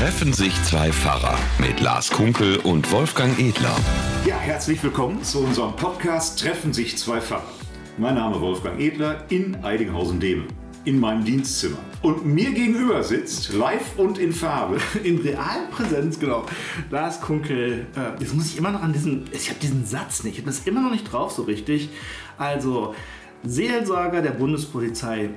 Treffen sich zwei Pfarrer mit Lars Kunkel und Wolfgang Edler. Ja, herzlich willkommen zu unserem Podcast Treffen sich zwei Pfarrer. Mein Name ist Wolfgang Edler in Eidinghausen-Demen, in meinem Dienstzimmer. Und mir gegenüber sitzt, live und in Farbe, In Realpräsenz, genau. Lars Kunkel, äh, jetzt muss ich immer noch an diesen, ich habe diesen Satz nicht, ich habe das immer noch nicht drauf so richtig. Also, Seelsorger der Bundespolizei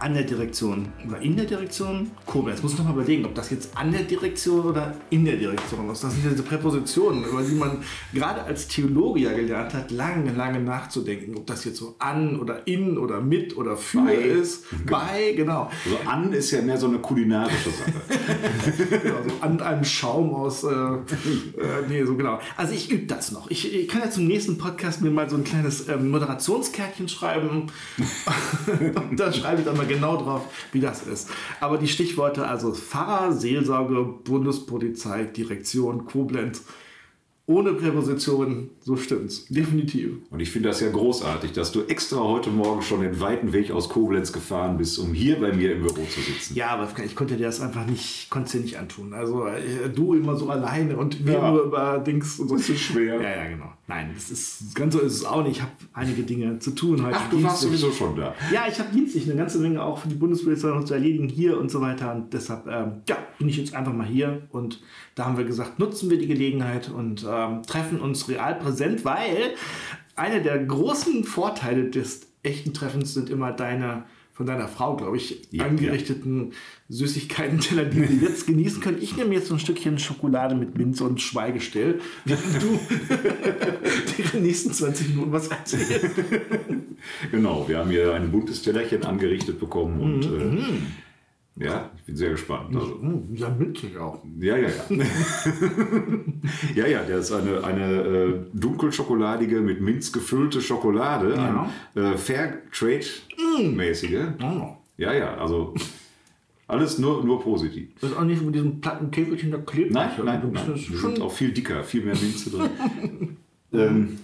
an der Direktion oder in der Direktion Koblenz. Jetzt muss ich noch mal überlegen, ob das jetzt an der Direktion oder in der Direktion ist. Das sind ja diese Präpositionen, über die man gerade als Theologe ja gelernt hat, lange, lange nachzudenken, ob das jetzt so an oder in oder mit oder für Bei. ist. Bei, genau. also an ist ja mehr so eine kulinarische Sache. Genau, so an einem Schaum aus. Äh, äh, nee, so genau. Also ich übe das noch. Ich, ich kann ja zum nächsten Podcast mir mal so ein kleines ähm, Moderationskärtchen schreiben. Da schreibe ich dann mal genau drauf, wie das ist. Aber die Stichworte, also Pfarrer, Seelsorge, Bundespolizei, Direktion, Koblenz. Ohne Präpositionen, so stimmt's. Definitiv. Und ich finde das ja großartig, dass du extra heute Morgen schon den weiten Weg aus Koblenz gefahren bist, um hier bei mir im Büro zu sitzen. Ja, aber ich konnte dir das einfach nicht, konnte dir nicht antun. Also äh, du immer so alleine und wir Ja. nur über Dings und so. Das ist schwer. Ja, ja, genau. Nein, das ist ganz so ist es auch nicht. Ich habe einige Dinge zu tun heute. Ach, du warst sowieso schon da. Ja, ich habe dienstlich eine ganze Menge auch für die Bundespolizei noch zu erledigen hier und so weiter. Und deshalb ähm, ja, bin ich jetzt einfach mal hier. Und da haben wir gesagt, nutzen wir die Gelegenheit und ähm, treffen uns real präsent, weil einer der großen Vorteile des echten Treffens sind immer deine von deiner Frau, glaube ich, Ja, angerichteten Süßigkeiten-Teller, die wir jetzt genießen können. Ich nehme jetzt so ein Stückchen Schokolade mit Minze und Schweigestill, du die nächsten 20 Minuten was erzählst. Genau, wir haben hier ein buntes Tellerchen angerichtet bekommen und Mhm. äh, ja, ich bin sehr gespannt. Also, Ja, mündlich auch. Ja, ja, ja. ja, ja, das ist eine, eine äh, dunkelschokoladige, mit Minz gefüllte Schokolade. Ja. Ein, äh, Fairtrade-mäßige. Oh. Ja, ja, also alles nur, nur positiv. Das ist auch nicht mit diesem platten Käfelchen da klebt. Nein, nein, Also, nein. Die schon auch viel dicker, viel mehr Minze drin. ähm,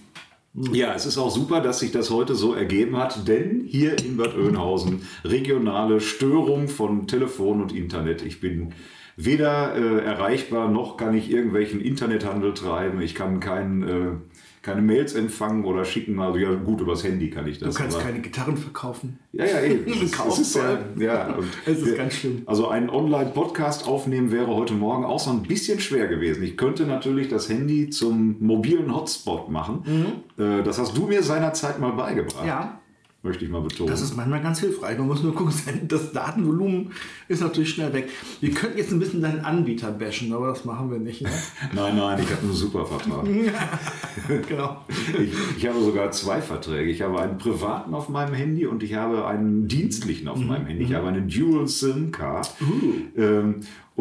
ja, es ist auch super, dass sich das heute so ergeben hat, denn hier in Bad Oeynhausen regionale Störung von Telefon und Internet. Ich bin weder äh, erreichbar, noch kann ich irgendwelchen Internethandel treiben. Ich kann kein, äh, keine Mails empfangen oder schicken. Also ja, gut, übers Handy kann ich das. Du kannst aber- keine Gitarren verkaufen. ja, ja, eben. Kauf es ist ja, ja, und Es ist wir- ganz schlimm. Also einen Online-Podcast aufnehmen wäre heute Morgen auch so ein bisschen schwer gewesen. Ich könnte natürlich das Handy zum mobilen Hotspot machen. Äh, Das hast du mir seinerzeit mal beigebracht. Mhm. Ja. Möchte ich mal betonen. Das ist manchmal ganz hilfreich. Man muss nur gucken, das Datenvolumen ist natürlich schnell weg. Wir könnten jetzt ein bisschen deinen Anbieter bashen, aber das machen wir nicht. Ne? nein, nein, ich habe einen super Vertrag. genau. Ich, ich habe sogar zwei Verträge. Ich habe einen privaten auf meinem Handy und ich habe einen dienstlichen auf meinem Handy. Ich habe eine Dual SIM Card. Ähm,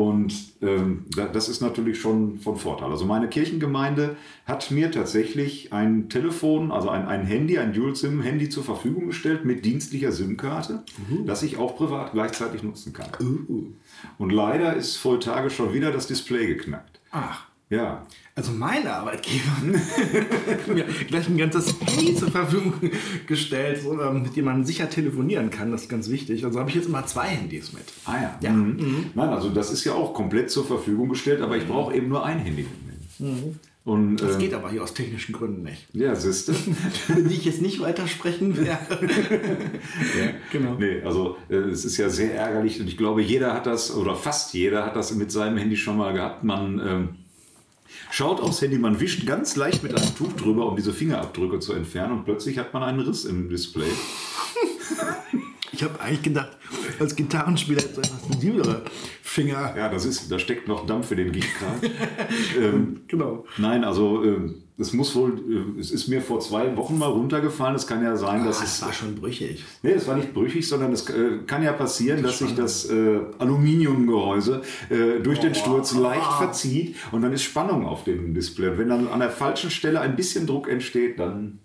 und ähm, da- das ist natürlich schon von Vorteil. Also meine Kirchengemeinde hat mir tatsächlich ein Telefon, also ein, ein Handy, ein Dual SIM Handy zur Verfügung gestellt mit dienstlicher SIM-Karte, das ich auch privat gleichzeitig nutzen kann. Und leider ist vor Tage schon wieder das Display geknackt. Ach. Ja, Also meine Arbeitgeber mir gleich ein ganzes Handy zur Verfügung gestellt, so, ähm, mit dem man sicher telefonieren kann. Das ist ganz wichtig. Also habe ich jetzt immer zwei Handys mit. Ah ja. Ja. Mhm. Nein, also das ist ja auch komplett zur Verfügung gestellt, aber ich brauche eben nur ein Handy mitnehmen. Und, Das äh, geht aber hier aus technischen Gründen nicht. Ja, siehste. Über die ich jetzt nicht weitersprechen werde. ja. Genau. Nee, also äh, es ist ja sehr ärgerlich und ich glaube, jeder hat das, oder fast jeder hat das mit seinem Handy schon mal gehabt. Man ähm, schaut aufs Handy, man wischt ganz leicht mit einem Tuch drüber, um diese Fingerabdrücke zu entfernen und plötzlich hat man einen Riss im Display. Ich habe eigentlich gedacht, als Gitarrenspieler hätte etwas sensiblere Finger. Ja, das ist, da steckt noch Dampf für den Gichtgrad. ähm, Genau. Nein, also ähm, es muss wohl, äh, es ist mir vor zwei Wochen mal runtergefallen. Es kann ja sein, dass Ah, es das war schon brüchig. Nee, es war nicht brüchig, sondern es äh, kann ja passieren, dass sich das äh, Aluminiumgehäuse äh, durch den Sturz leicht verzieht und dann ist Spannung auf dem Display. Und wenn dann an der falschen Stelle ein bisschen Druck entsteht, dann.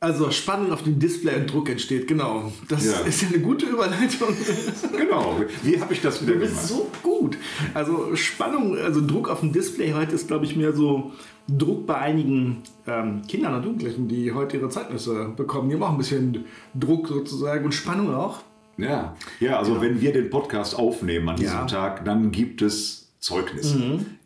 Also Spannung auf dem Display und Druck entsteht, genau. Das Ja. ist ja eine gute Überleitung. Genau, wie habe ich das wieder Du bist gemacht? so gut. Also Spannung, also Druck auf dem Display heute ist, glaube ich, mehr so Druck bei einigen ähm, Kindern und Jugendlichen, die heute ihre Zeugnisse bekommen. Die haben auch ein bisschen Druck sozusagen und Spannung auch. Ja, ja also wenn wir den Podcast aufnehmen an diesem Ja. Tag, dann gibt es Zeugnis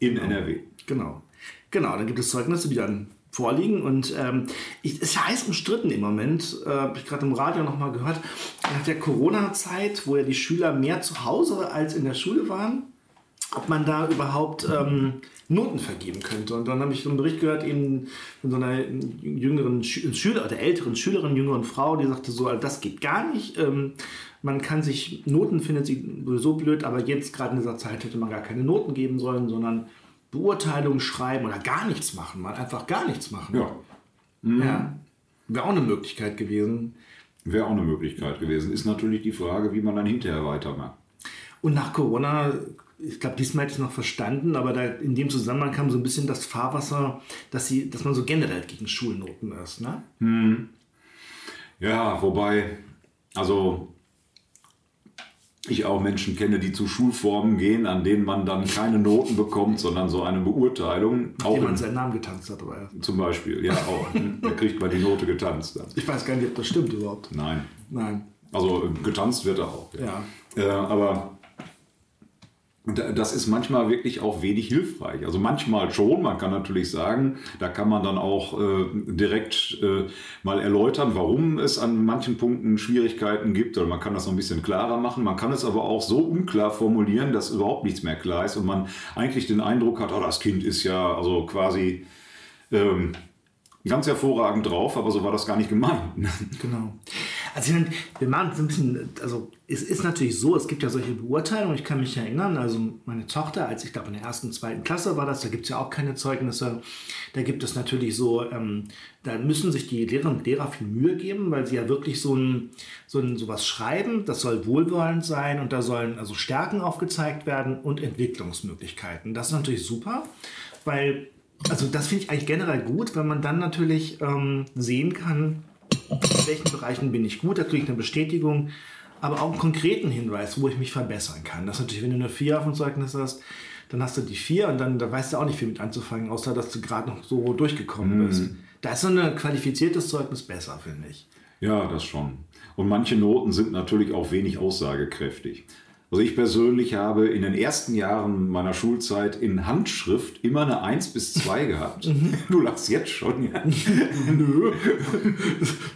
in NRW. Genau. Genau, dann gibt es Zeugnisse, die dann vorliegen und ähm, ich, ist ja heiß umstritten im Moment, äh, habe ich gerade im Radio nochmal gehört, nach der Corona-Zeit, wo ja die Schüler mehr zu Hause als in der Schule waren, ob man da überhaupt ähm, Noten vergeben könnte. Und dann habe ich so einen Bericht gehört eben von so einer jüngeren Schü Schüler oder älteren Schülerin, jüngeren Frau, die sagte so, das geht gar nicht. Ähm, man kann sich Noten findet sie sowieso blöd, aber jetzt gerade in dieser Zeit hätte man gar keine Noten geben sollen, sondern Beurteilungen schreiben oder gar nichts machen, mal einfach gar nichts machen. Ja. ja. Wäre auch eine Möglichkeit gewesen. Wäre auch eine Möglichkeit gewesen. Ist natürlich die Frage, wie man dann hinterher weitermacht. Und nach Corona, ich glaube, diesmal hätte ich es noch verstanden, aber da in dem Zusammenhang kam so ein bisschen das Fahrwasser, dass, sie, dass man so generell gegen Schulnoten ist. Ne? Hm. Ja, wobei, also ich auch Menschen kenne, die zu Schulformen gehen, an denen man dann keine Noten bekommt, sondern so eine Beurteilung. Auch man seinen Namen getanzt hat, aber ja. Zum Beispiel, ja, auch. da kriegt man die Note getanzt dann. Ich weiß gar nicht, ob das stimmt überhaupt. Nein. Nein. Also getanzt wird er auch. Ja. ja. Äh, aber das ist manchmal wirklich auch wenig hilfreich. Also manchmal schon, man kann natürlich sagen, da kann man dann auch äh, direkt äh, mal erläutern, warum es an manchen Punkten Schwierigkeiten gibt oder man kann das noch ein bisschen klarer machen. Man kann es aber auch so unklar formulieren, dass überhaupt nichts mehr klar ist und man eigentlich den Eindruck hat, oh, das Kind ist ja also quasi ähm, ganz hervorragend drauf, aber so war das gar nicht gemeint. Genau. Also wir machen es ein bisschen, also es ist natürlich so, es gibt ja solche Beurteilungen, ich kann mich erinnern, also meine Tochter, als ich glaube in der ersten, zweiten Klasse war das, da gibt es ja auch keine Zeugnisse, da gibt es natürlich so, ähm, da müssen sich die Lehrerinnen und Lehrer viel Mühe geben, weil sie ja wirklich so ein, so ein sowas schreiben, das soll wohlwollend sein und da sollen also Stärken aufgezeigt werden und Entwicklungsmöglichkeiten. Das ist natürlich super, weil also das finde ich eigentlich generell gut, wenn man dann natürlich ähm, sehen kann, in welchen Bereichen bin ich gut, da kriege ich eine Bestätigung, aber auch einen konkreten Hinweis, wo ich mich verbessern kann. Das ist natürlich, wenn du eine 4 auf dem Zeugnis hast, dann hast du die 4 und dann da weißt du auch nicht viel mit anzufangen, außer dass du gerade noch so durchgekommen bist. Mhm. Da ist so ein qualifiziertes Zeugnis besser, finde ich. Ja, das schon. Und manche Noten sind natürlich auch wenig aussagekräftig. Also ich persönlich habe in den ersten Jahren meiner Schulzeit in Handschrift immer eine 1 bis 2 gehabt. Mhm. du lachst jetzt schon, ja. Nö.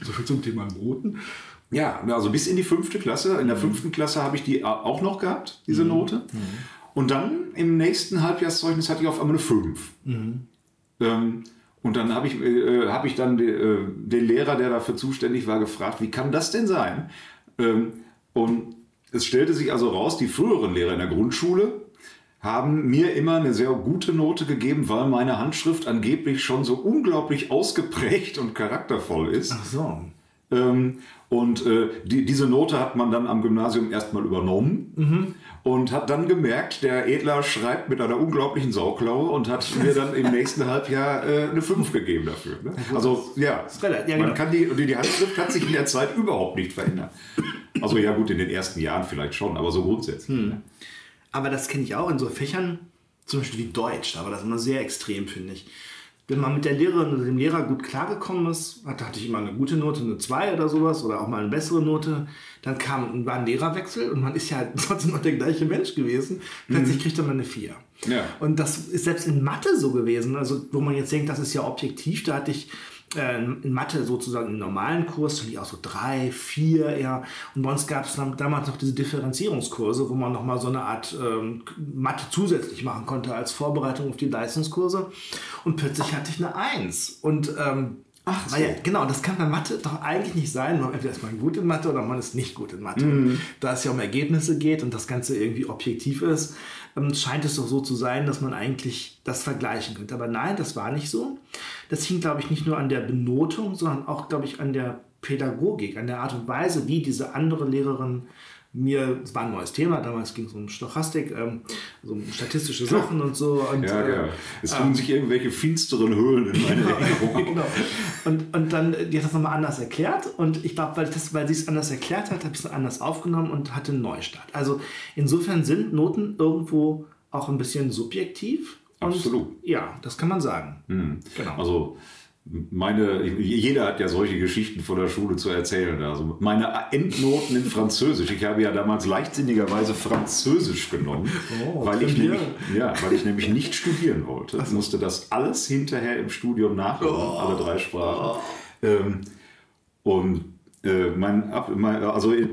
so viel zum Thema Noten. Ja, also bis in die fünfte Klasse. In der fünften Klasse habe ich die auch noch gehabt, diese mhm. Note. Mhm. Und dann im nächsten Halbjahrszeugnis hatte ich auf einmal eine 5. Mhm. Ähm, und dann habe ich, äh, hab ich dann de, äh, den Lehrer, der dafür zuständig war, gefragt, wie kann das denn sein? Ähm, und es stellte sich also raus, die früheren Lehrer in der Grundschule haben mir immer eine sehr gute Note gegeben, weil meine Handschrift angeblich schon so unglaublich ausgeprägt und charaktervoll ist. Ach so. Ähm, und äh, die, diese Note hat man dann am Gymnasium erstmal übernommen mhm. und hat dann gemerkt, der Edler schreibt mit einer unglaublichen Sauklaue und hat mir dann im nächsten Halbjahr äh, eine 5 gegeben dafür. Ne? Also ja, ja genau. man kann die, die Handschrift hat sich in der Zeit überhaupt nicht verändert. Also ja gut, in den ersten Jahren vielleicht schon, aber so grundsätzlich. Hm. Aber das kenne ich auch in so Fächern, zum Beispiel wie Deutsch, war das immer sehr extrem, finde ich. Wenn man mit der Lehrerin oder dem Lehrer gut klargekommen ist, hatte ich immer eine gute Note, eine 2 oder sowas, oder auch mal eine bessere Note. Dann kam war ein Lehrerwechsel und man ist ja trotzdem noch der gleiche Mensch gewesen. Plötzlich mhm. kriegt man eine 4. Ja. Und das ist selbst in Mathe so gewesen, also wo man jetzt denkt, das ist ja objektiv, da hatte ich äh, in Mathe sozusagen im normalen Kurs, die auch so drei, vier eher. Und bei uns gab es damals noch diese Differenzierungskurse, wo man nochmal so eine Art ähm, Mathe zusätzlich machen konnte als Vorbereitung auf die Leistungskurse. Und plötzlich hatte ich eine Eins. Und ähm, Ach, so. ja, genau, das kann bei Mathe doch eigentlich nicht sein. Entweder ist man gut in Mathe oder man ist nicht gut in Mathe. Mhm. Da es ja um Ergebnisse geht und das Ganze irgendwie objektiv ist, ähm, scheint es doch so zu sein, dass man eigentlich das vergleichen könnte. Aber nein, das war nicht so. Das hing, glaube ich, nicht nur an der Benotung, sondern auch, glaube ich, an der Pädagogik, an der Art und Weise, wie diese andere Lehrerin mir, es war ein neues Thema, damals ging es um Stochastik, ähm, so um statistische Sachen und so. Und, ja, ja. Es tun ähm, sich irgendwelche finsteren Höhlen in meine genau, Erinnerung. genau. Und, und dann, die hat das nochmal anders erklärt und ich glaube, weil, weil sie es anders erklärt hat, habe ich es anders aufgenommen und hatte einen Neustart. Also insofern sind Noten irgendwo auch ein bisschen subjektiv. Absolut. ja, das kann man sagen. Mhm. Genau. Also meine, jeder hat ja solche Geschichten von der Schule zu erzählen. Also meine Endnoten in Französisch. Ich habe ja damals leichtsinnigerweise Französisch genommen, oh, weil, ich nämlich, ja, weil ich nämlich nicht studieren wollte. Ich musste das alles hinterher im Studium nachholen, oh, alle drei Sprachen. Ähm, und äh, mein, mein, also in,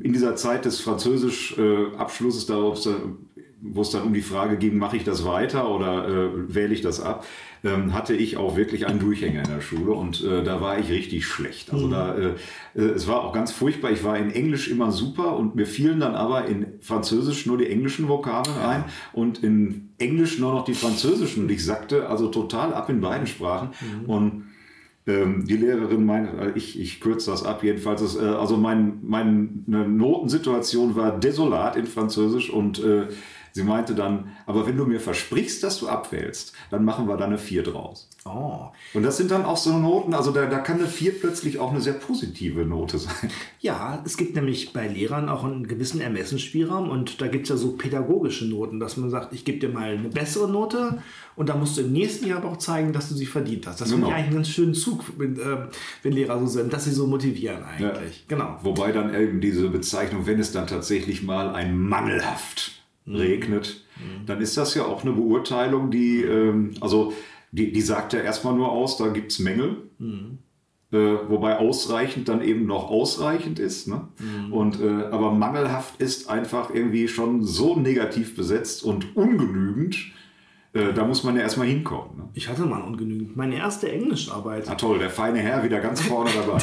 in, dieser Zeit des Französisch-Abschlusses, äh, wo es dann um die Frage ging, mache ich das weiter oder äh, wähle ich das ab, ähm, hatte ich auch wirklich einen Durchhänger in der Schule und äh, da war ich richtig schlecht. Also mhm. da, äh, äh, es war auch ganz furchtbar. Ich war in Englisch immer super und mir fielen dann aber in Französisch nur die englischen Vokabeln ja. ein und in Englisch nur noch die französischen. Und ich sagte also total ab in beiden Sprachen mhm. und ähm, die Lehrerin meinte, äh, ich, ich kürze das ab, jedenfalls, ist, äh, also mein, meine Notensituation war desolat in Französisch und äh, Sie meinte dann, aber wenn du mir versprichst, dass du abwählst, dann machen wir da eine 4 draus. Oh. Und das sind dann auch so Noten, also da, da kann eine 4 plötzlich auch eine sehr positive Note sein. Ja, es gibt nämlich bei Lehrern auch einen gewissen Ermessensspielraum und da gibt es ja so pädagogische Noten, dass man sagt, ich gebe dir mal eine bessere Note und dann musst du im nächsten Jahr aber auch zeigen, dass du sie verdient hast. Das genau. finde ich eigentlich einen ganz schönen Zug, wenn, äh, wenn, Lehrer so sind, dass sie so motivieren eigentlich. Ja. Genau. Wobei dann eben diese Bezeichnung, wenn es dann tatsächlich mal ein mangelhaft. Regnet, mhm. dann ist das ja auch eine Beurteilung, die, ähm, also die, die sagt ja erstmal nur aus, da gibt es Mängel. Mhm. Äh, wobei ausreichend dann eben noch ausreichend ist. Ne? Mhm. Und, äh, aber mangelhaft ist einfach irgendwie schon so negativ besetzt und ungenügend, äh, da muss man ja erstmal hinkommen. Ne? Ich hatte mal ungenügend. Meine erste Englischarbeit. Ah toll, der feine Herr wieder ganz vorne dabei.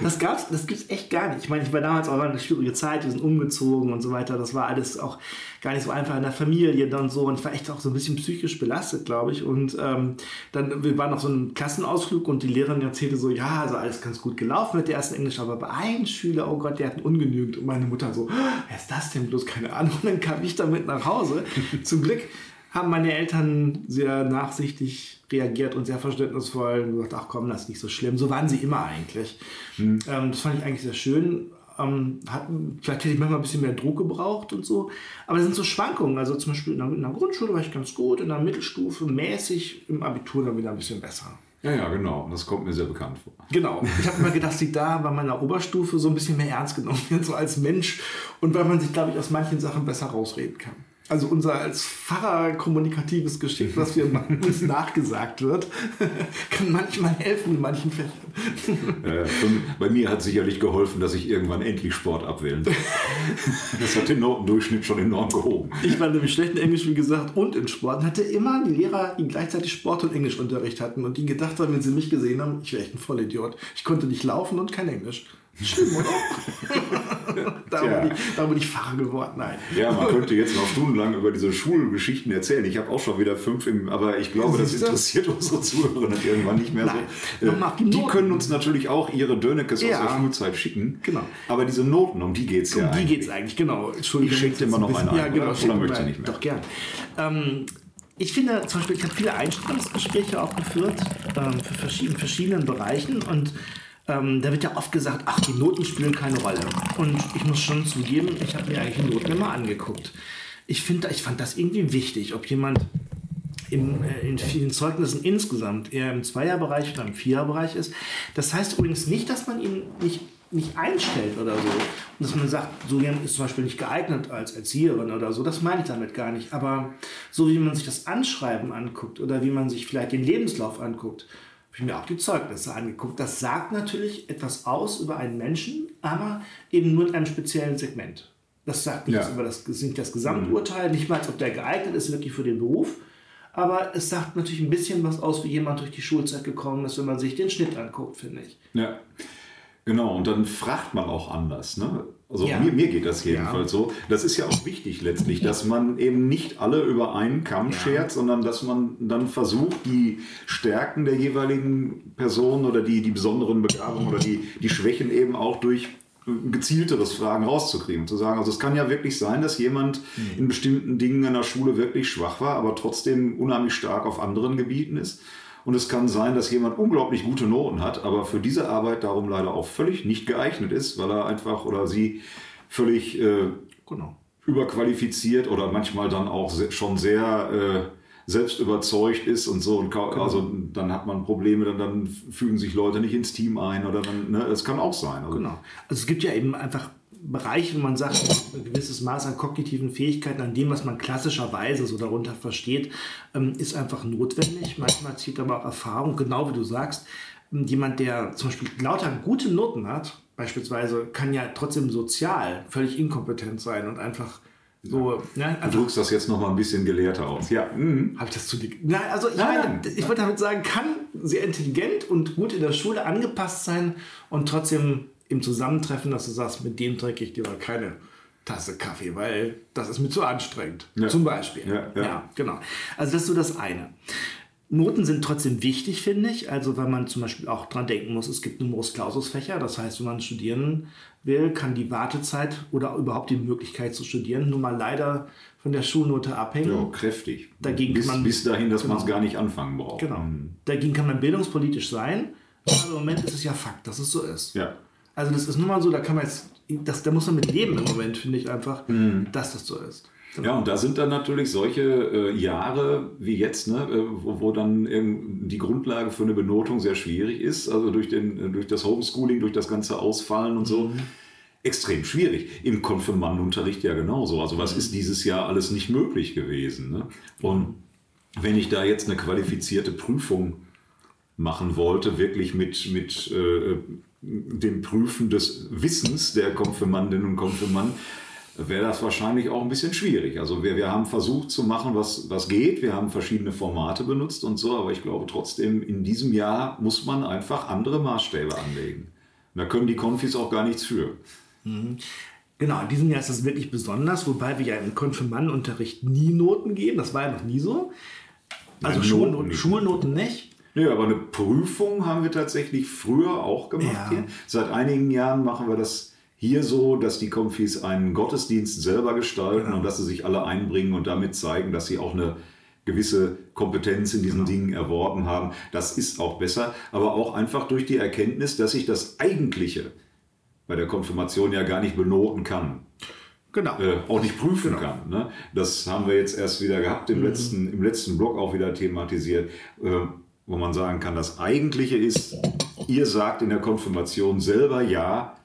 das gab's, das gibt's echt gar nicht. Ich meine, ich war damals auch eine schwierige Zeit, wir sind umgezogen und so weiter. Das war alles auch gar nicht so einfach in der Familie dann so. Und ich war echt auch so ein bisschen psychisch belastet, glaube ich. Und ähm, dann, wir waren auf so einem Klassenausflug und die Lehrerin erzählte so, ja, also alles ganz gut gelaufen mit der ersten Englisch, aber bei einem Schüler, oh Gott, der hat ungenügend. Und meine Mutter so, wer ist das denn bloß? Keine Ahnung. Und dann kam ich damit nach Hause. Zum Glück haben meine Eltern sehr nachsichtig reagiert und sehr verständnisvoll und gesagt, ach komm, das ist nicht so schlimm. So waren sie immer eigentlich. Mhm. Ähm, das fand ich eigentlich sehr schön. Ähm, hatten, vielleicht hätte ich manchmal ein bisschen mehr Druck gebraucht und so. Aber es sind so Schwankungen. Also zum Beispiel in der, in der, Grundschule war ich ganz gut, in der Mittelstufe mäßig, im Abitur dann wieder ein bisschen besser. Ja, ja, genau. Das kommt mir sehr bekannt vor. Genau. Ich habe immer gedacht, sie da bei meiner Oberstufe so ein bisschen mehr ernst genommen wird, so als Mensch. Und weil man sich, glaube ich, aus manchen Sachen besser rausreden kann also unser als Pfarrer kommunikatives Geschick, was wir uns nachgesagt wird, kann manchmal helfen in manchen Fällen. Äh, bei mir hat sicherlich geholfen, dass ich irgendwann endlich Sport abwählen Das hat den Notendurchschnitt schon enorm gehoben. Ich war nämlich schlecht in Englisch, wie gesagt, und in Sport. Und hatte immer die Lehrer, die gleichzeitig Sport- und Englischunterricht hatten und die gedacht haben, wenn sie mich gesehen haben, ich wäre echt ein Vollidiot. Ich konnte nicht laufen und kein Englisch. Schlimm, oder? da, bin ich, da bin ich Pfarrer geworden. Nein. Ja, man könnte jetzt noch stundenlang über diese Schulgeschichten erzählen. Ich habe auch schon wieder fünf, im, aber ich glaube, das interessiert unsere Zuhörer irgendwann nicht mehr Nein. so. Äh, die, die können uns natürlich auch ihre Dönekes ja. aus der Schulzeit schicken. Genau. Aber diese Noten, um die geht es ja um die geht es eigentlich, genau. Entschuldigung. Ich schicke immer noch einen ein. Ja, genau. Oder, oder möchte nicht mehr? Doch, gern. Ähm, ich finde zum Beispiel, ich habe viele Einstellungsgespräche auch geführt ähm, für verschiedene, verschiedenen Bereichen und ähm, da wird ja oft gesagt, ach, die Noten spielen keine Rolle. Und ich muss schon zugeben, ich habe mir eigentlich die Noten immer angeguckt. Ich, find, ich fand das irgendwie wichtig, ob jemand im, äh, in vielen Zeugnissen insgesamt eher im Zweierbereich oder im Viererbereich ist. Das heißt übrigens nicht, dass man ihn nicht, nicht einstellt oder so. Und dass man sagt, so jemand ist zum Beispiel nicht geeignet als Erzieherin oder so. Das meine ich damit gar nicht. Aber so wie man sich das Anschreiben anguckt oder wie man sich vielleicht den Lebenslauf anguckt, habe ich mir auch die Zeugnisse angeguckt. Das sagt natürlich etwas aus über einen Menschen, aber eben nur in einem speziellen Segment. Das sagt nicht ja. über das, nicht das Gesamturteil, mhm. nicht mal, ob der geeignet ist wirklich für den Beruf. Aber es sagt natürlich ein bisschen was aus, wie jemand durch die Schulzeit gekommen ist, wenn man sich den Schnitt anguckt, finde ich. Ja, genau. Und dann fragt man auch anders. Ne? Also ja. mir, mir, geht das jedenfalls ja. so. Das ist ja auch wichtig letztlich, dass man eben nicht alle über einen Kamm ja. schert, sondern dass man dann versucht, die Stärken der jeweiligen Person oder die, die besonderen Begabungen oder die, die Schwächen eben auch durch gezielteres Fragen rauszukriegen. Zu sagen, also es kann ja wirklich sein, dass jemand mhm. in bestimmten Dingen in der Schule wirklich schwach war, aber trotzdem unheimlich stark auf anderen Gebieten ist. Und es kann sein, dass jemand unglaublich gute Noten hat, aber für diese Arbeit darum leider auch völlig nicht geeignet ist, weil er einfach oder sie völlig äh, genau. überqualifiziert oder manchmal dann auch schon sehr, äh, selbst überzeugt ist und so. Und genau. also dann hat man Probleme, dann, dann fügen sich Leute nicht ins Team ein oder dann, ne, das kann auch sein. Also, genau. Also es gibt ja eben einfach Bereiche, wo man sagt, ein gewisses Maß an kognitiven Fähigkeiten, an dem, was man klassischerweise so darunter versteht, ähm, ist einfach notwendig. Manchmal zieht aber auch Erfahrung, genau wie du sagst. Ähm, jemand, der zum Beispiel lauter gute Noten hat, beispielsweise, kann ja trotzdem sozial völlig inkompetent sein und einfach so, ne, du drückst das jetzt noch mal ein bisschen gelehrter aus. Ja. Mhm. Habe ich das zu dir? Nein, also ich, meine, ich wollte damit sagen, kann sehr intelligent und gut in der Schule angepasst sein und trotzdem im Zusammentreffen, dass du sagst, mit dem trinke ich dir mal keine Tasse Kaffee, weil das ist mir zu anstrengend. Ja. Zum Beispiel. Ja, ja. ja, genau. Also das ist so das eine. Noten sind trotzdem wichtig, finde ich. Also, weil man zum Beispiel auch dran denken muss, es gibt Numerus Clausus-Fächer. Das heißt, wenn man studieren will, kann die Wartezeit oder überhaupt die Möglichkeit zu studieren nun mal leider von der Schulnote abhängen. Ja, kräftig. Dagegen bis, man, bis dahin, dass genau. man es gar nicht anfangen braucht. Genau. Mhm. Dagegen kann man bildungspolitisch sein. Aber im Moment ist es ja Fakt, dass es so ist. Ja. Also das ist nun mal so, da kann man jetzt, das, da muss man mit leben im Moment, finde ich einfach, mhm. dass das so ist. Ja, und da sind dann natürlich solche äh, Jahre wie jetzt, ne, äh, wo, wo, dann die Grundlage für eine Benotung sehr schwierig ist, also durch, den, äh, durch das Homeschooling, durch das ganze Ausfallen und so. Mhm. Extrem schwierig. Im Konfirmandenunterricht ja genauso. Also was mhm. ist dieses Jahr alles nicht möglich gewesen? Ne? Und wenn ich da jetzt eine qualifizierte Prüfung machen wollte, wirklich mit, mit äh, dem Prüfen des Wissens der Konfirmandinnen und Konfirmanden, wäre das wahrscheinlich auch ein bisschen schwierig. Also wir, wir haben versucht zu machen, was, was geht. Wir haben verschiedene Formate benutzt und so, aber ich glaube trotzdem, in diesem Jahr muss man einfach andere Maßstäbe anlegen. Da können die Konfis auch gar nichts für. Mhm. Genau, in diesem Jahr ist das wirklich besonders, wobei wir ja im Konfirmandenunterricht nie Noten geben. Das war ja noch nie so. Also Nein, Schulnoten. Schulnoten nicht. Nee, aber eine Prüfung haben wir tatsächlich früher auch gemacht ja. hier. Seit einigen Jahren machen wir das hier so, dass die Konfis einen Gottesdienst selber gestalten genau. und dass sie sich alle einbringen und damit zeigen, dass sie auch eine gewisse Kompetenz in diesen genau. Dingen erworben haben. Das ist auch besser, aber auch einfach durch die Erkenntnis, dass ich das Eigentliche bei der Konfirmation ja gar nicht benoten kann. Genau. Äh, auch nicht prüfen genau. kann. Ne? Das haben wir jetzt erst wieder gehabt, im, mhm. letzten, im letzten Blog auch wieder thematisiert, äh, wo man sagen kann, das Eigentliche ist, ihr sagt in der Konfirmation selber ja,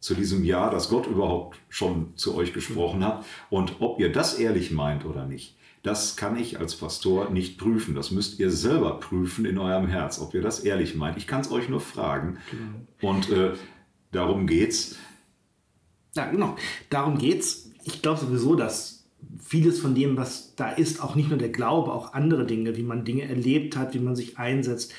zu diesem Jahr, dass Gott überhaupt schon zu euch gesprochen hat. Und ob ihr das ehrlich meint oder nicht, das kann ich als Pastor nicht prüfen. Das müsst ihr selber prüfen in eurem Herz, ob ihr das ehrlich meint. Ich kann es euch nur fragen. Genau. Und äh, darum geht's. Ja, genau. Darum geht's. Ich glaube sowieso, dass vieles von dem, was da ist, auch nicht nur der Glaube, auch andere Dinge, wie man Dinge erlebt hat, wie man sich einsetzt,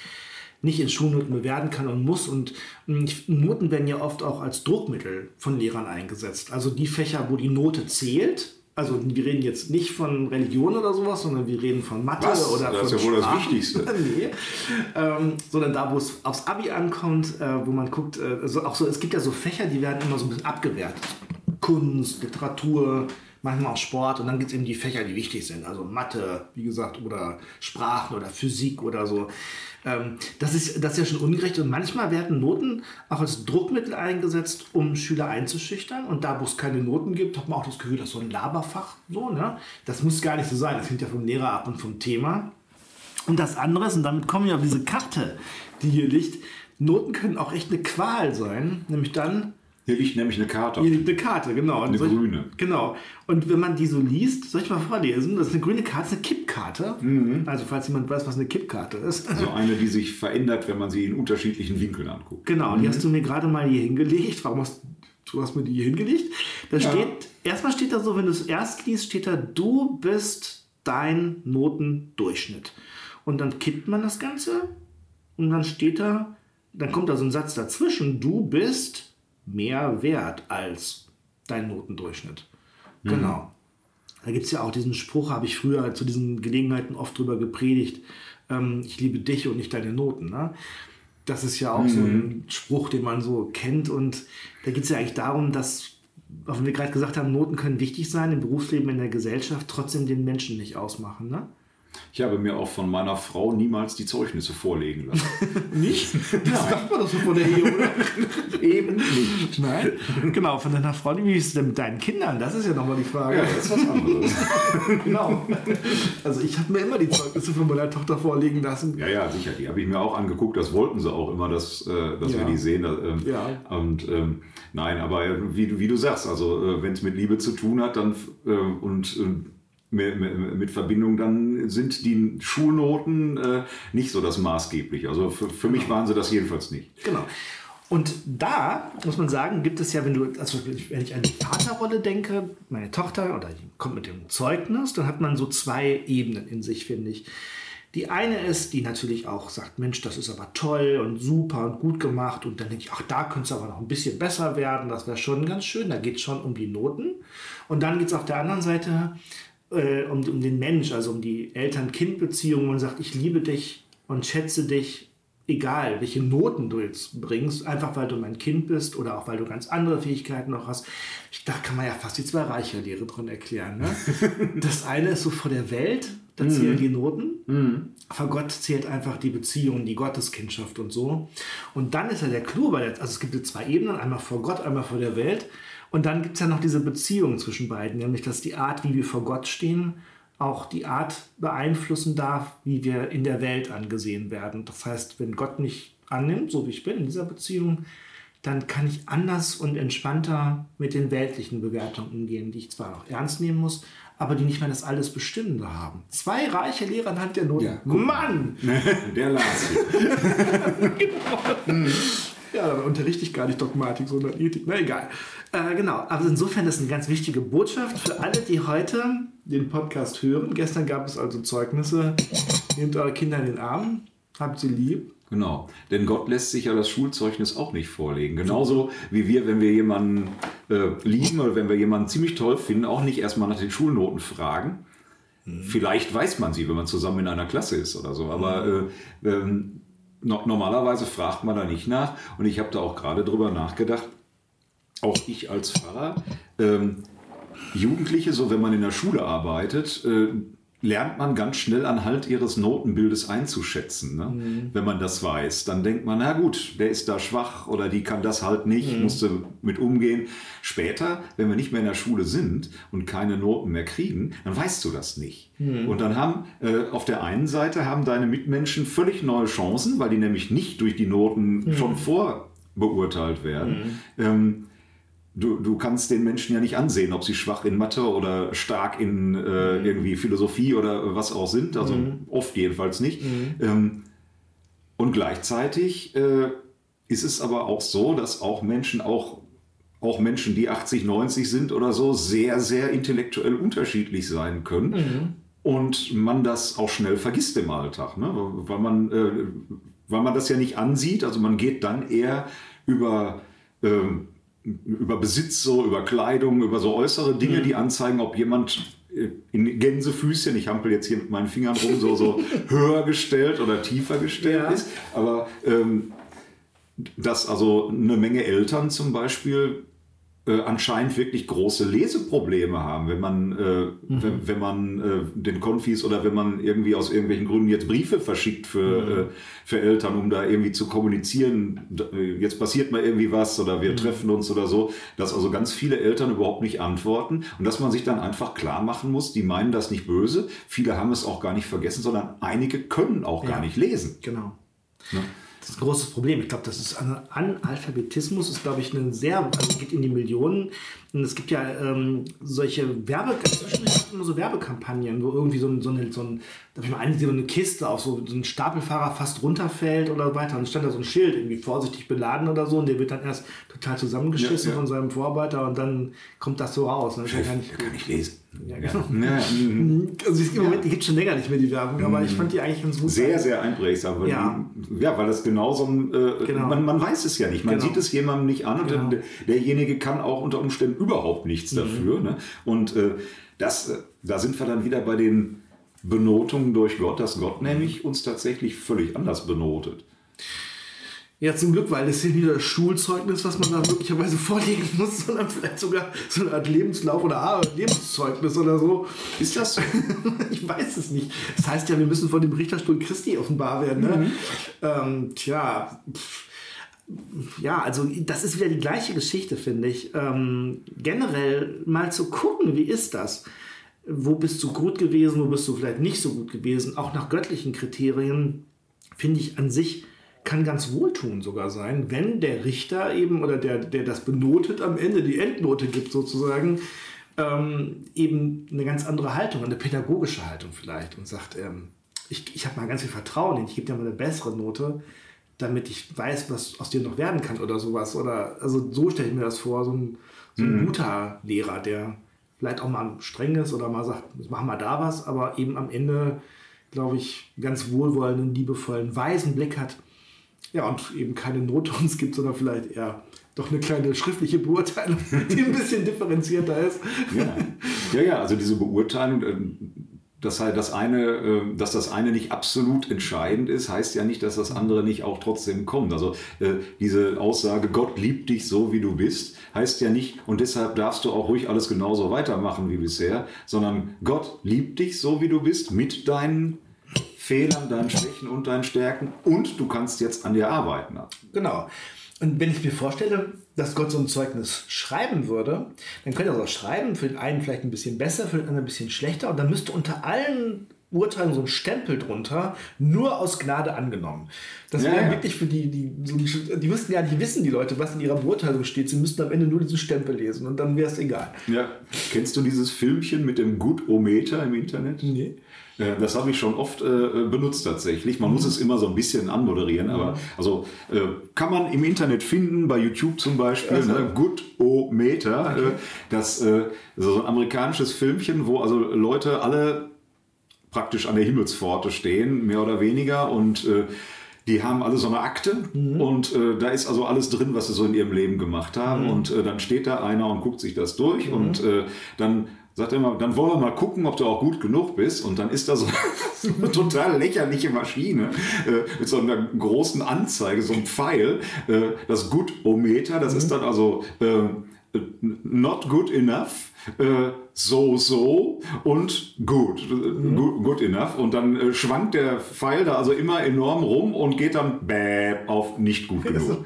nicht in Schulnoten bewerten kann und muss. Und hm, Noten werden ja oft auch als Druckmittel von Lehrern eingesetzt. Also die Fächer, wo die Note zählt, also wir reden jetzt nicht von Religion oder sowas, sondern wir reden von Mathe Was? oder das von ist ja wohl das Wichtigste. nee. Ähm, sondern da, wo es aufs Abi ankommt, äh, wo man guckt, äh, also auch so, es gibt ja so Fächer, die werden immer so ein bisschen abgewertet. Kunst, Literatur, manchmal auch Sport und dann gibt es eben die Fächer, die wichtig sind. Also Mathe, wie gesagt, oder Sprachen oder Physik oder so. Ähm, das, ist, das ist ja schon ungerecht und manchmal werden Noten auch als Druckmittel eingesetzt, um Schüler einzuschüchtern. Und da, wo es keine Noten gibt, hat man auch das Gefühl, dass so ein Laberfach so, ne? Das muss gar nicht so sein. Das hängt ja vom Lehrer ab und vom Thema. Und das andere ist, und damit kommen wir auf diese Karte, die hier liegt, Noten können auch echt eine Qual sein, nämlich dann, hier liegt nämlich eine Karte. Hier liegt eine Karte, genau. Eine solch, grüne. Genau. Und wenn man die so liest, soll ich mal vorlesen? Das ist eine grüne Karte, eine Kippkarte. Mhm. Also falls jemand weiß, was eine Kippkarte ist. So eine, die sich verändert, wenn man sie in unterschiedlichen Winkeln anguckt. Genau, mhm. die hast du mir gerade mal hier hingelegt. Warum hast du hast mir die hier hingelegt? Da ja. steht, erstmal steht da so, wenn du es erst liest, steht da, du bist dein Notendurchschnitt. Und dann kippt man das Ganze und dann steht da, dann kommt da so ein Satz dazwischen, du bist mehr wert als dein Notendurchschnitt. Mhm. Genau. Da gibt es ja auch diesen Spruch, habe ich früher zu diesen Gelegenheiten oft drüber gepredigt, ähm, ich liebe dich und nicht deine Noten. Ne? Das ist ja auch mhm. so ein Spruch, den man so kennt. Und da geht es ja eigentlich darum, dass, auch wenn wir gerade gesagt haben, Noten können wichtig sein im Berufsleben, in der Gesellschaft, trotzdem den Menschen nicht ausmachen. Ne? Ich habe mir auch von meiner Frau niemals die Zeugnisse vorlegen lassen. nicht? Das macht man doch so von der Ehe, oder? Eben nicht. Nein. Genau, von deiner Frau. Wie ist es denn mit deinen Kindern? Das ist ja nochmal die Frage. Ja, das ist was anderes. genau. Also ich habe mir immer die Zeugnisse von meiner Tochter vorlegen lassen. Ja, ja, sicher. Die habe ich mir auch angeguckt. Das wollten sie auch immer, dass, äh, dass Ja. wir die sehen. Ähm, Ja. Und ähm, nein, aber äh, wie, du- wie du sagst, also äh, wenn es mit Liebe zu tun hat, dann und äh, mit, mit, mit Verbindung, dann sind die Schulnoten äh, nicht so das maßgebliche. Also für, für mich waren sie das jedenfalls nicht. Genau. Und da muss man sagen, gibt es ja, wenn du, also wenn ich an die Vaterrolle denke, meine Tochter oder die kommt mit dem Zeugnis, dann hat man so zwei Ebenen in sich, finde ich. Die eine ist, die natürlich auch sagt, Mensch, das ist aber toll und super und gut gemacht. Und dann denke ich, ach, da könnte es aber noch ein bisschen besser werden. Das wäre schon ganz schön. Da geht es schon um die Noten. Und dann geht es auf der anderen Seite äh, um, um den Mensch, also um die Eltern-Kind-Beziehung. Man sagt, ich liebe dich und schätze dich egal, welche Noten du jetzt bringst, einfach weil du mein Kind bist oder auch weil du ganz andere Fähigkeiten noch hast. Ich, da kann man ja fast die zwei Reiche-Lehre drin erklären. Ne? Das eine ist so vor der Welt, da zählen die Noten. Vor Gott zählt einfach die Beziehung, die Gotteskindschaft und so. Und dann ist ja der Clou, weil also es gibt zwei Ebenen, einmal vor Gott, einmal vor der Welt. Und dann gibt es ja noch diese Beziehung zwischen beiden, nämlich dass die Art, wie wir vor Gott stehen, auch die Art beeinflussen darf, wie wir in der Welt angesehen werden. Das heißt, wenn Gott mich annimmt, so wie ich bin in dieser Beziehung, dann kann ich anders und entspannter mit den weltlichen Bewertungen umgehen, die ich zwar noch ernst nehmen muss, aber die nicht mehr das alles Bestimmende haben. Zwei reiche Lehrer anhand der Noten. Ja, Mann! Der las. Ja, da unterrichte ich gar nicht Dogmatik, sondern Ethik. Na egal. Äh, genau, also insofern ist eine ganz wichtige Botschaft für alle, die heute den Podcast hören. Gestern gab es also Zeugnisse. Nehmt eure Kinder in den Arm, habt sie lieb. Genau, denn Gott lässt sich ja das Schulzeugnis auch nicht vorlegen. Genauso wie wir, wenn wir jemanden äh, lieben oder wenn wir jemanden ziemlich toll finden, auch nicht erstmal nach den Schulnoten fragen. Vielleicht weiß man sie, wenn man zusammen in einer Klasse ist oder so, aber äh, ähm, no normalerweise fragt man da nicht nach. Und ich habe da auch gerade drüber nachgedacht, auch ich als Pfarrer, ähm, Jugendliche, so wenn man in der Schule arbeitet, äh, lernt man ganz schnell anhand ihres Notenbildes einzuschätzen. Ne? Wenn man das weiß, dann denkt man, na gut, der ist da schwach oder die kann das halt nicht, musste mit umgehen. Später, wenn wir nicht mehr in der Schule sind und keine Noten mehr kriegen, dann weißt du das nicht. Und dann haben äh, auf der einen Seite haben deine Mitmenschen völlig neue Chancen, weil die nämlich nicht durch die Noten schon vorbeurteilt werden. Ähm, Du, du kannst den Menschen ja nicht ansehen, ob sie schwach in Mathe oder stark in äh, irgendwie Philosophie oder was auch sind. Also oft jedenfalls nicht. Ähm, und gleichzeitig äh, ist es aber auch so, dass auch Menschen, auch, auch Menschen, die 80, 90 sind oder so, sehr, sehr intellektuell unterschiedlich sein können. Und man das auch schnell vergisst im Alltag, ne? weil, man, äh, weil man das ja nicht ansieht. Also man geht dann eher über... ähm, über Besitz, so über Kleidung, über so äußere Dinge, die anzeigen, ob jemand äh, in Gänsefüßchen, ich hampel jetzt hier mit meinen Fingern rum, so, so höher gestellt oder tiefer gestellt Ja. ist. Aber ähm, dass also eine Menge Eltern zum Beispiel äh, anscheinend wirklich große Leseprobleme haben, wenn man, äh, wenn, wenn man äh, den Konfis oder wenn man irgendwie aus irgendwelchen Gründen jetzt Briefe verschickt für, äh, für Eltern, um da irgendwie zu kommunizieren, äh, jetzt passiert mal irgendwie was oder wir treffen uns oder so, dass also ganz viele Eltern überhaupt nicht antworten und dass man sich dann einfach klar machen muss, die meinen das nicht böse, viele haben es auch gar nicht vergessen, sondern einige können auch gar Ja. nicht lesen. Genau. Ne? Das ist ein großes Problem. Ich glaube, das ist An- Analphabetismus ist, glaube ich, ein sehr, also geht in die Millionen. Und es gibt ja ähm, solche Werbe, immer so Werbekampagnen, wo irgendwie so, ein, so eine, so ein, da habe ich mal eine, so eine Kiste auf so, so ein Stapelfahrer fast runterfällt oder weiter. Und stand da so ein Schild, irgendwie vorsichtig beladen oder so. Und der wird dann erst total zusammengeschissen Ja, ja. von seinem Vorarbeiter und dann kommt das so raus. Ja gar nicht Der kann nicht lesen. Ja, genau. Ja, mhm. Also im Moment, die gibt schon länger nicht mehr, die Werbung, aber ich fand die eigentlich ganz gut. Sehr, sehr einprägsam. Ja. ja, weil das genau so ein, äh, Genau. man, man weiß es ja nicht. Man Genau. sieht es jemandem nicht an und Genau. der, derjenige kann auch unter Umständen überhaupt nichts dafür. Ne? Und äh, das, äh, da sind wir dann wieder bei den Benotungen durch Gott, dass Gott nämlich uns tatsächlich völlig anders benotet. Ja, zum Glück, weil das ist hier wieder das Schulzeugnis, was man da möglicherweise vorlegen muss, sondern vielleicht sogar so eine Art Lebenslauf oder ah, Lebenszeugnis oder so. Ist das so? ich weiß es nicht. Das heißt ja, wir müssen von dem Richterstuhl Christi offenbar werden. Ne? Mhm. Ähm, tja, pff. ja, also das ist wieder die gleiche Geschichte, finde ich. Ähm, generell mal zu gucken, wie ist das? Wo bist du gut gewesen, wo bist du vielleicht nicht so gut gewesen? Auch nach göttlichen Kriterien finde ich an sich kann ganz wohltun sogar sein, wenn der Richter eben oder der, der das benotet am Ende, die Endnote gibt sozusagen, ähm, eben eine ganz andere Haltung, eine pädagogische Haltung vielleicht und sagt, ähm, ich, ich habe mal ganz viel Vertrauen, ich gebe dir mal eine bessere Note, damit ich weiß, was aus dir noch werden kann oder sowas. Oder also so stelle ich mir das vor, so ein, so ein mhm. guter Lehrer, der vielleicht auch mal streng ist oder mal sagt, mach mal da was, aber eben am Ende, glaube ich, ganz wohlwollenden, liebevollen, weisen Blick hat ja, und eben keine Note gibt, sondern vielleicht eher doch eine kleine schriftliche Beurteilung, die ein bisschen differenzierter ist. Ja, ja, ja also diese Beurteilung, ähm, dass halt das eine, ähm, dass das eine nicht absolut entscheidend ist, heißt ja nicht, dass das andere nicht auch trotzdem kommt. Also äh, diese Aussage, Gott liebt dich so, wie du bist, heißt ja nicht, und deshalb darfst du auch ruhig alles genauso weitermachen wie bisher, sondern Gott liebt dich so, wie du bist, mit deinen Fehlern, deinen Schwächen und deinen Stärken und du kannst jetzt an dir arbeiten. Genau. Und wenn ich mir vorstelle, dass Gott so ein Zeugnis schreiben würde, dann könnte er es auch schreiben, für den einen vielleicht ein bisschen besser, für den anderen ein bisschen schlechter und dann müsste unter allen Urteilen so ein Stempel drunter, nur aus Gnade angenommen. Das wäre ja. wirklich für die, die, so, die müssten ja nicht wissen, die Leute, was in ihrer Beurteilung steht. Sie müssten am Ende nur diesen Stempel lesen und dann wäre es egal. Ja. Kennst du dieses Filmchen mit dem Good-O-Meter im Internet? Nee. Äh, das habe ich schon oft äh, benutzt tatsächlich. Man mhm. muss es immer so ein bisschen anmoderieren, mhm. aber also äh, kann man im Internet finden, bei YouTube zum Beispiel, also. ne? Good O Meter. Okay. Das so ein amerikanisches Filmchen, wo also Leute alle praktisch an der Himmelspforte stehen, mehr oder weniger und die haben alle so eine Akte mhm. und äh, da ist also alles drin, was sie so in ihrem Leben gemacht haben. Mhm. Und äh, dann steht da einer und guckt sich das durch mhm. und äh, dann sagt er immer, dann wollen wir mal gucken, ob du auch gut genug bist. Und dann ist da so, eine total lächerliche Maschine äh, mit so einer großen Anzeige, so ein Pfeil, äh, das Good-O-Meter, das mhm. ist dann also äh, not good enough äh, so, so und gut, mhm. good, good enough. Und dann äh, schwankt der Pfeil da also immer enorm rum und geht dann bäh auf nicht gut genug.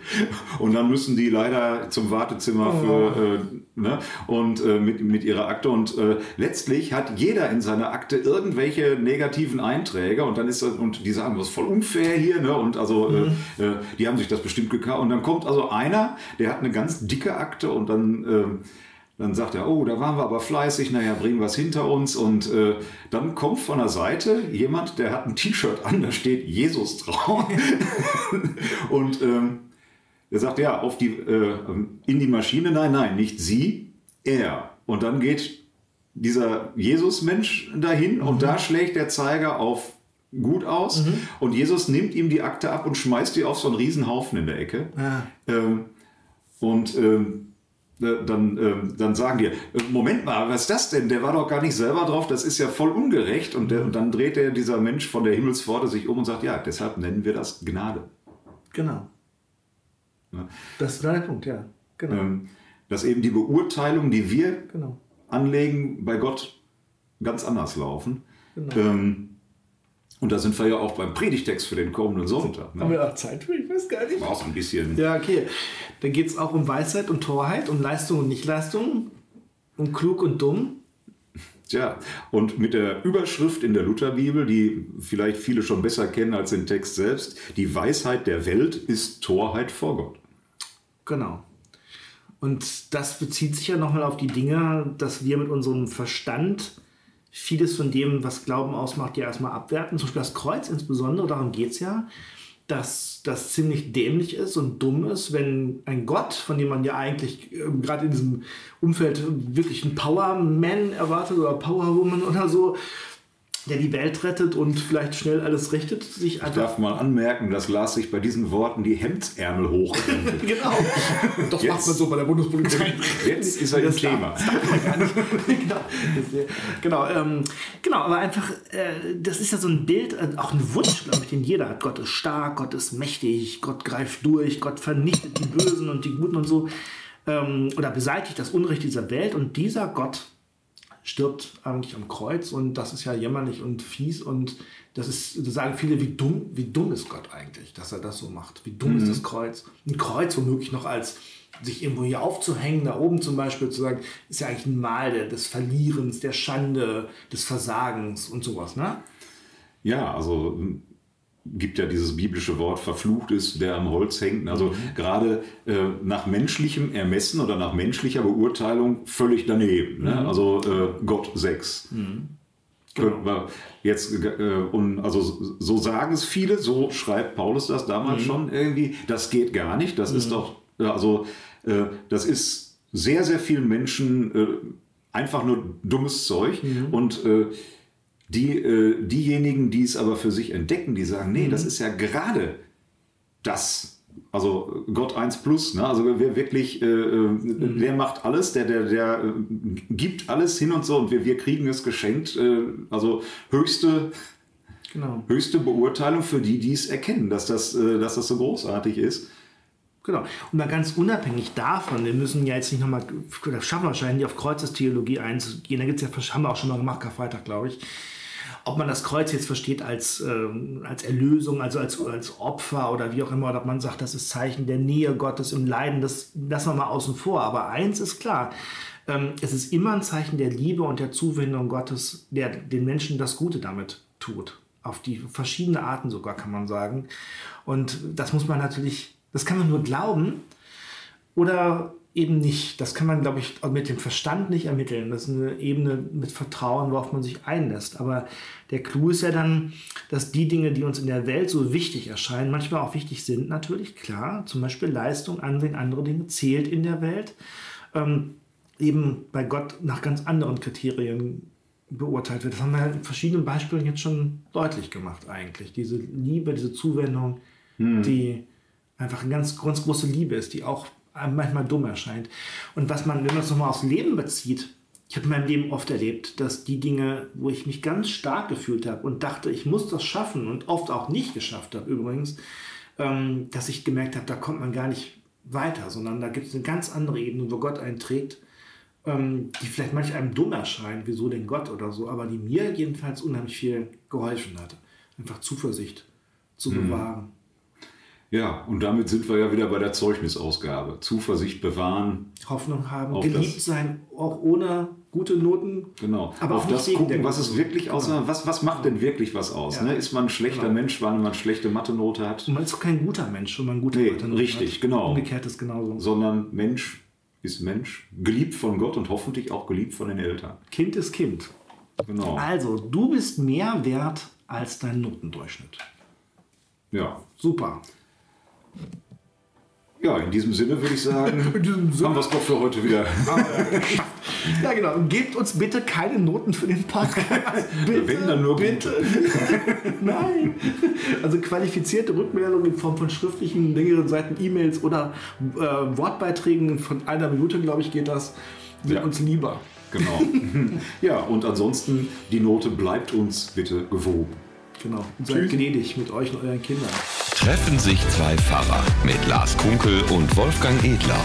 und dann müssen die leider zum Wartezimmer oh. für, äh, ne, und äh, mit, mit ihrer Akte. Und äh, letztlich hat jeder in seiner Akte irgendwelche negativen Einträge und dann ist das, und die sagen, das ist voll unfair hier, ne? Und also äh, mhm. die haben sich das bestimmt gekauft. Und dann kommt also einer, der hat eine ganz dicke Akte und dann dann sagt er, oh, da waren wir aber fleißig, naja, bringen wir es hinter uns. Und äh, dann kommt von der Seite jemand, der hat ein T-Shirt an, da steht Jesus drauf. und ähm, er sagt, ja, auf die, äh, in die Maschine, nein, nein, nicht sie, er. Und dann geht dieser Jesus-Mensch dahin mhm. und da schlägt der Zeiger auf gut aus. Mhm. Und Jesus nimmt ihm die Akte ab und schmeißt die auf so einen Riesenhaufen in der Ecke. Ah. Ähm, und ähm, äh, dann, ähm, dann sagen die, Moment mal, was ist das denn? Der war doch gar nicht selber drauf, das ist ja voll ungerecht. Und, der, und dann dreht der, dieser Mensch von der Himmelspforte sich um und sagt, ja, deshalb nennen wir das Gnade. Genau. Ja. Das ist der Punkt, ja. Genau. Ähm, dass eben die Beurteilung, die wir genau. anlegen, bei Gott ganz anders laufen. Genau. Ähm, und da sind wir ja auch beim Predigtext für den kommenden Sonntag. Ne? Haben wir auch Zeit für? Ich weiß gar nicht. War auch ein bisschen. Ja, okay. Da geht es auch um Weisheit und Torheit, um Leistung und Nichtleistung, um klug und dumm. Tja, und mit der Überschrift in der Lutherbibel, die vielleicht viele schon besser kennen als den Text selbst, die Weisheit der Welt ist Torheit vor Gott. Genau. Und das bezieht sich ja nochmal auf die Dinge, dass wir mit unserem Verstand vieles von dem, was Glauben ausmacht, ja erstmal abwerten. Zum Beispiel das Kreuz insbesondere, darum geht es ja, dass das ziemlich dämlich ist und dumm ist, wenn ein Gott, von dem man ja eigentlich äh, gerade in diesem Umfeld wirklich einen Powerman erwartet oder Powerwoman oder so, der die Welt rettet und vielleicht schnell alles richtet, sich Ich einfach. darf mal anmerken, dass Lars sich bei diesen Worten die Hemdsärmel hochkrempelt. genau. Das Jetzt- macht man so bei der Bundespolizei. Jetzt ist er im Das Thema. genau, genau, ähm, genau, aber einfach, äh, das ist ja so ein Bild, äh, auch ein Wunsch, glaube ich, den jeder hat. Gott ist stark, Gott ist mächtig, Gott greift durch, Gott vernichtet die Bösen und die Guten und so. Ähm, oder beseitigt das Unrecht dieser Welt. Und dieser Gott stirbt eigentlich am Kreuz und das ist ja jämmerlich und fies und das ist, da sagen viele, wie dumm, wie dumm ist Gott eigentlich, dass er das so macht. Wie dumm ist das Kreuz? Ein Kreuz womöglich noch als sich irgendwo hier aufzuhängen, da oben zum Beispiel zu sagen, ist ja eigentlich ein Mal des Verlierens, der Schande, des Versagens und sowas, ne? Ja, also gibt ja dieses biblische Wort, verflucht ist, der am Holz hängt. Also gerade äh, nach menschlichem Ermessen oder nach menschlicher Beurteilung völlig daneben. Ne? Also äh, Gott 6. Könnten wir jetzt, äh, und also so- sagen es viele, so schreibt Paulus das damals schon irgendwie, das geht gar nicht, das ist doch, äh, also äh, das ist sehr, sehr vielen Menschen äh, einfach nur dummes Zeug und die, äh, diejenigen, die es aber für sich entdecken, die sagen, nee, das ist ja gerade das. Also Gott 1 plus, ne? also wer wirklich, äh, äh, der macht alles, der, der, der äh, gibt alles hin und so und wir, wir kriegen es geschenkt. Äh, also höchste, Genau. höchste Beurteilung für die, die es erkennen, dass das, äh, dass das so großartig ist. Genau. Und mal ganz unabhängig davon, wir müssen ja jetzt nicht nochmal, das schaffen wir wahrscheinlich auf Kreuzestheologie einzugehen, da gibt es ja, haben wir auch schon mal gemacht, Karfreitag, glaube ich. Ob man das Kreuz jetzt versteht als, ähm, als Erlösung, also als, als Opfer oder wie auch immer, oder ob man sagt, das ist Zeichen der Nähe Gottes im Leiden, das lassen wir mal außen vor. Aber eins ist klar, ähm, es ist immer ein Zeichen der Liebe und der Zuwendung Gottes, der den Menschen das Gute damit tut. Auf die verschiedene Arten sogar, kann man sagen. Und das muss man natürlich, das kann man nur glauben oder eben nicht. Das kann man, glaube ich, auch mit dem Verstand nicht ermitteln. Das ist eine Ebene mit Vertrauen, worauf man sich einlässt. Aber der Clou ist ja dann, dass die Dinge, die uns in der Welt so wichtig erscheinen, manchmal auch wichtig sind, natürlich, klar. Zum Beispiel Leistung, Ansehen, andere Dinge zählt in der Welt. Ähm, eben bei Gott nach ganz anderen Kriterien beurteilt wird. Das haben wir in verschiedenen Beispielen jetzt schon deutlich gemacht eigentlich. Diese Liebe, diese Zuwendung, die einfach eine ganz, ganz große Liebe ist, die auch manchmal dumm erscheint. Und was man, wenn man es nochmal aufs Leben bezieht, ich habe in meinem Leben oft erlebt, dass die Dinge, wo ich mich ganz stark gefühlt habe und dachte, ich muss das schaffen und oft auch nicht geschafft habe übrigens, ähm, dass ich gemerkt habe, da kommt man gar nicht weiter, sondern da gibt es eine ganz andere Ebene, wo Gott einen trägt, ähm, die vielleicht manch einem dumm erscheint, wieso denn Gott oder so, aber die mir jedenfalls unheimlich viel geholfen hat. Einfach Zuversicht zu bewahren. Ja, und damit sind wir ja wieder bei der Zeugnisausgabe. Zuversicht bewahren, Hoffnung haben, geliebt sein, auch ohne gute Noten. Genau. Aber auf das gucken, was Noten. wirklich ausmacht. Was, was macht denn wirklich was aus? Ja. Ne? Ist man ein schlechter Genau. Mensch, weil man eine schlechte Mathe-Note hat? Und man ist auch kein guter Mensch, wenn man gute Nee, richtig, hat. genau. Umgekehrt ist genauso. Sondern Mensch ist Mensch, geliebt von Gott und hoffentlich auch geliebt von den Eltern. Kind ist Kind. Genau. Also, du bist mehr wert als dein Notendurchschnitt. Ja. Super. Ja, in diesem Sinne würde ich sagen, haben wir es doch für heute wieder. Ja, genau. Gebt uns bitte keine Noten für den Podcast. Bitte, Wenn, dann nur bitte. Nein. Also qualifizierte Rückmeldungen in Form von schriftlichen, längeren Seiten, E-Mails oder äh, Wortbeiträgen von einer Minute, glaube ich, geht das, sind Ja. uns lieber. Genau. Ja, und ansonsten, die Note bleibt uns bitte gewogen. Genau. Und seid Tschüss. gnädig mit euch und euren Kindern. Treffen sich zwei Pfarrer mit Lars Kunkel und Wolfgang Edler.